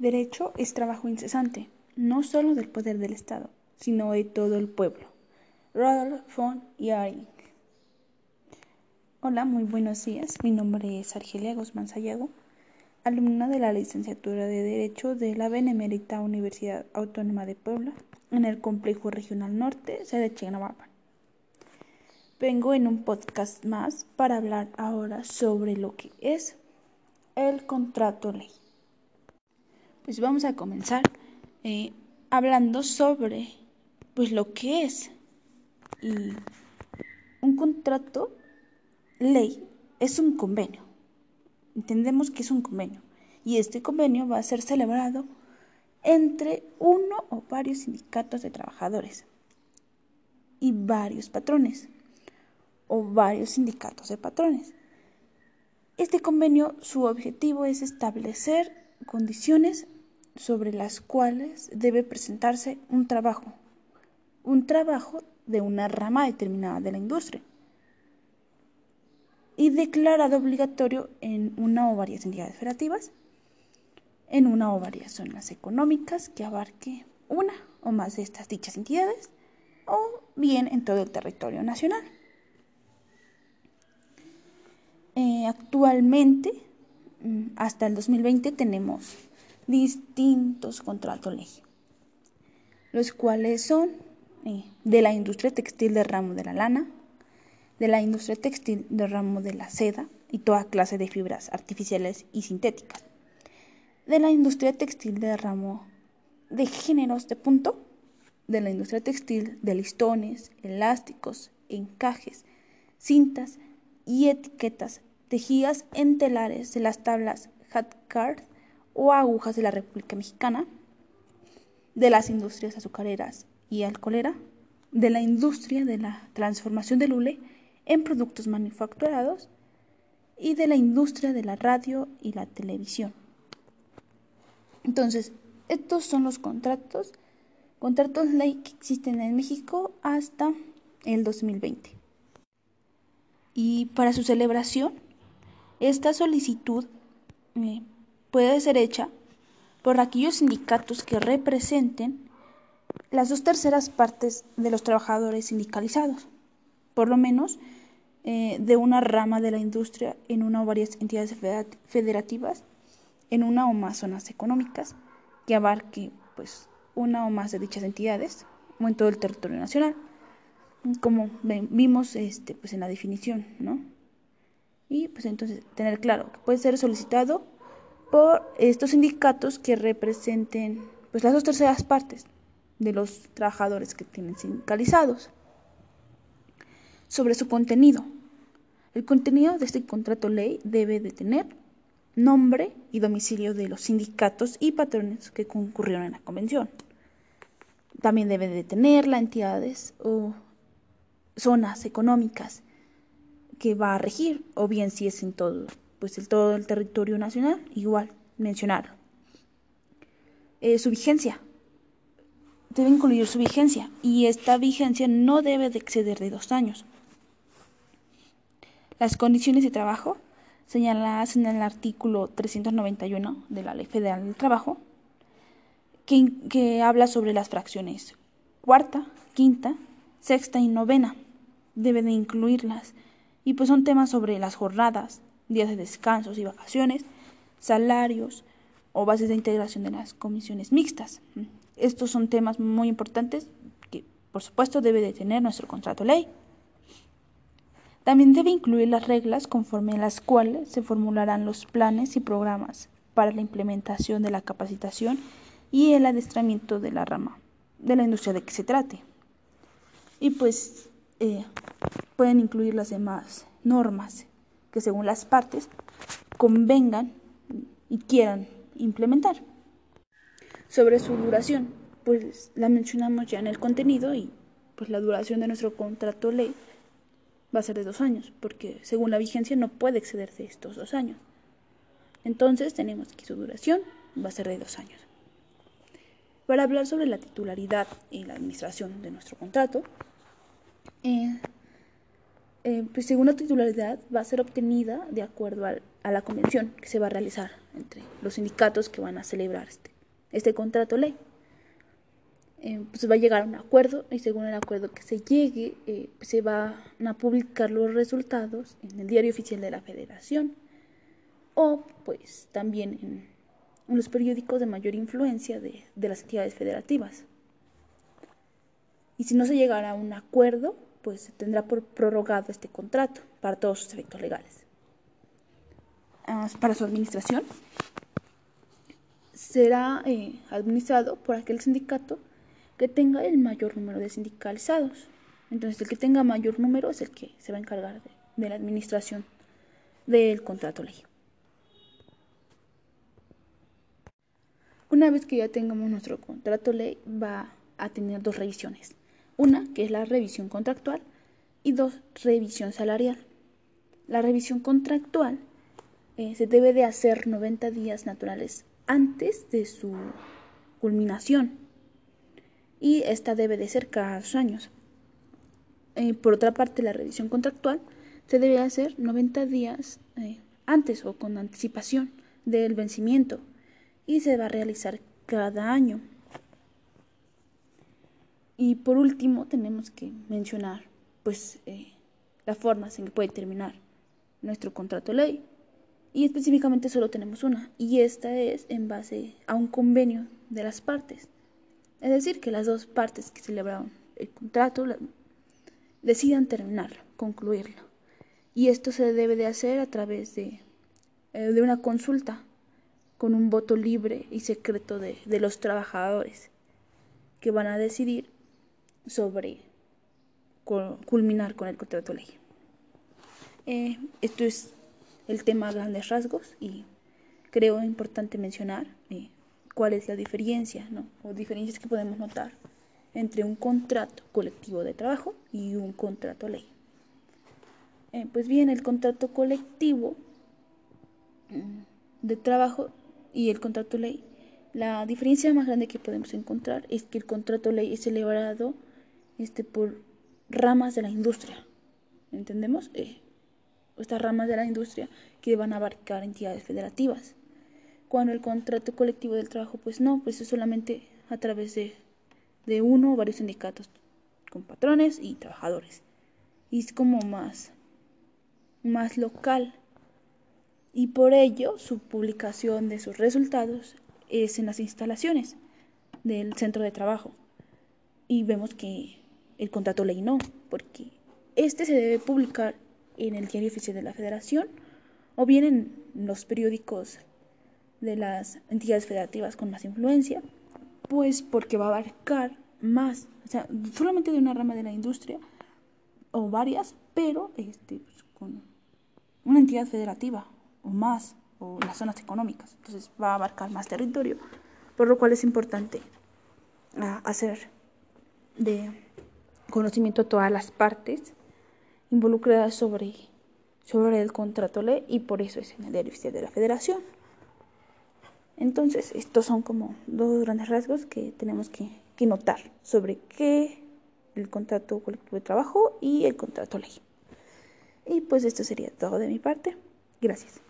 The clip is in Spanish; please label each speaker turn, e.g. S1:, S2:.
S1: Derecho es trabajo incesante, no solo del poder del Estado, sino de todo el pueblo. Rodolf von Yaring. Hola, muy buenos días. Mi nombre es Argelia Guzmán Sayago, alumna de la licenciatura de Derecho de la Benemérita Universidad Autónoma de Puebla, en el Complejo Regional Norte, sede Chignahuapan. Vengo en un podcast más para hablar ahora sobre lo que es el contrato ley. Pues vamos a comenzar eh, hablando sobre pues lo que es y un contrato ley es un convenio. Entendemos que es un convenio y este convenio va a ser celebrado entre uno o varios sindicatos de trabajadores y varios patrones o varios sindicatos de patrones. Este convenio, su objetivo es establecer condiciones sobre las cuales debe presentarse un trabajo, un trabajo de una rama determinada de la industria y declarado obligatorio en una o varias entidades federativas, en una o varias zonas económicas que abarque una o más de estas dichas entidades o bien en todo el territorio nacional. Eh, actualmente, hasta el 2020, tenemos distintos contratos ley, los cuales son eh, de la industria textil del ramo de la lana, de la industria textil del ramo de la seda y toda clase de fibras artificiales y sintéticas, de la industria textil del ramo de géneros de punto, de la industria textil de listones, elásticos, encajes, cintas y etiquetas tejidas en telares de las tablas card o agujas de la República Mexicana, de las industrias azucareras y alcoholera, de la industria de la transformación del hule en productos manufacturados y de la industria de la radio y la televisión. Entonces, estos son los contratos, contratos ley que existen en México hasta el 2020. Y para su celebración, esta solicitud eh, puede ser hecha por aquellos sindicatos que representen las dos terceras partes de los trabajadores sindicalizados, por lo menos eh, de una rama de la industria en una o varias entidades federativas, en una o más zonas económicas, que abarque pues una o más de dichas entidades o en todo el territorio nacional, como vimos este, pues, en la definición, ¿no? Y pues entonces tener claro que puede ser solicitado por estos sindicatos que representen pues las dos terceras partes de los trabajadores que tienen sindicalizados. Sobre su contenido. El contenido de este contrato ley debe de tener nombre y domicilio de los sindicatos y patrones que concurrieron en la convención. También debe de tener las entidades o zonas económicas que va a regir, o bien si es en todo, pues el todo el territorio nacional, igual, mencionarlo. Eh, su vigencia. Debe incluir su vigencia y esta vigencia no debe de exceder de dos años. Las condiciones de trabajo señaladas en el artículo 391 de la Ley Federal del Trabajo, que, que habla sobre las fracciones cuarta, quinta, sexta y novena. Debe de incluirlas y pues son temas sobre las jornadas, días de descansos y vacaciones, salarios o bases de integración de las comisiones mixtas. Estos son temas muy importantes que por supuesto debe de tener nuestro contrato ley. También debe incluir las reglas conforme a las cuales se formularán los planes y programas para la implementación de la capacitación y el adestramiento de la rama de la industria de que se trate. Y pues eh, pueden incluir las demás normas que según las partes convengan y quieran implementar. Sobre su duración, pues la mencionamos ya en el contenido y pues la duración de nuestro contrato ley va a ser de dos años, porque según la vigencia no puede excederse estos dos años. Entonces tenemos que su duración va a ser de dos años. Para hablar sobre la titularidad y la administración de nuestro contrato, eh, eh, pues según la titularidad va a ser obtenida de acuerdo a la convención que se va a realizar entre los sindicatos que van a celebrar este, este contrato ley. Eh, pues va a llegar a un acuerdo y según el acuerdo que se llegue eh, pues se van a publicar los resultados en el diario oficial de la federación o pues también en, los periódicos de mayor influencia de, de las entidades federativas. Y si no se llegara a un acuerdo, pues se tendrá por prorrogado este contrato para todos sus efectos legales. Ah, para su administración, será eh, administrado por aquel sindicato que tenga el mayor número de sindicalizados. Entonces, el que tenga mayor número es el que se va a encargar de, la administración del contrato ley. Una vez que ya tengamos nuestro contrato ley, va a tener dos revisiones. Una, que es la revisión contractual, y dos, revisión salarial. La revisión contractual eh, se debe de hacer 90 días naturales antes de su culminación y esta debe de ser cada dos años. Eh, por otra parte, la revisión contractual se debe hacer 90 días eh, antes o con anticipación del vencimiento y se va a realizar cada año. Y por último tenemos que mencionar pues eh, las formas en que puede terminar nuestro contrato de ley. Y específicamente solo tenemos una, y esta es en base a un convenio de las partes. Es decir, que las dos partes que celebraron el contrato decidan terminarlo, concluirlo. Y esto se debe de hacer a través de, eh, de una consulta con un voto libre y secreto de, de los trabajadores que van a decidir sobre culminar con el contrato ley. Eh, esto es el tema a grandes rasgos y creo importante mencionar eh, cuál es la diferencia ¿no? o diferencias que podemos notar entre un contrato colectivo de trabajo y un contrato ley. Eh, pues bien, el contrato colectivo mm, de trabajo y el contrato ley, la diferencia más grande que podemos encontrar es que el contrato ley es celebrado este, por ramas de la industria. ¿Entendemos? Eh, estas ramas de la industria que van a abarcar entidades federativas. Cuando el contrato colectivo del trabajo, pues no, pues es solamente a través de, de uno o varios sindicatos con patrones y trabajadores. Y es como más, más local. Y por ello su publicación de sus resultados es en las instalaciones del centro de trabajo. Y vemos que el contrato ley no, porque este se debe publicar en el diario oficial de la Federación o bien en los periódicos de las entidades federativas con más influencia, pues porque va a abarcar más, o sea, solamente de una rama de la industria o varias, pero este, pues, con una entidad federativa o más, o las zonas económicas. Entonces va a abarcar más territorio, por lo cual es importante ah, hacer de conocimiento a todas las partes involucradas sobre, sobre el contrato ley y por eso es en el diario oficial de la federación. Entonces, estos son como dos grandes rasgos que tenemos que, que notar sobre qué el contrato colectivo de trabajo y el contrato ley. Y pues esto sería todo de mi parte. Gracias.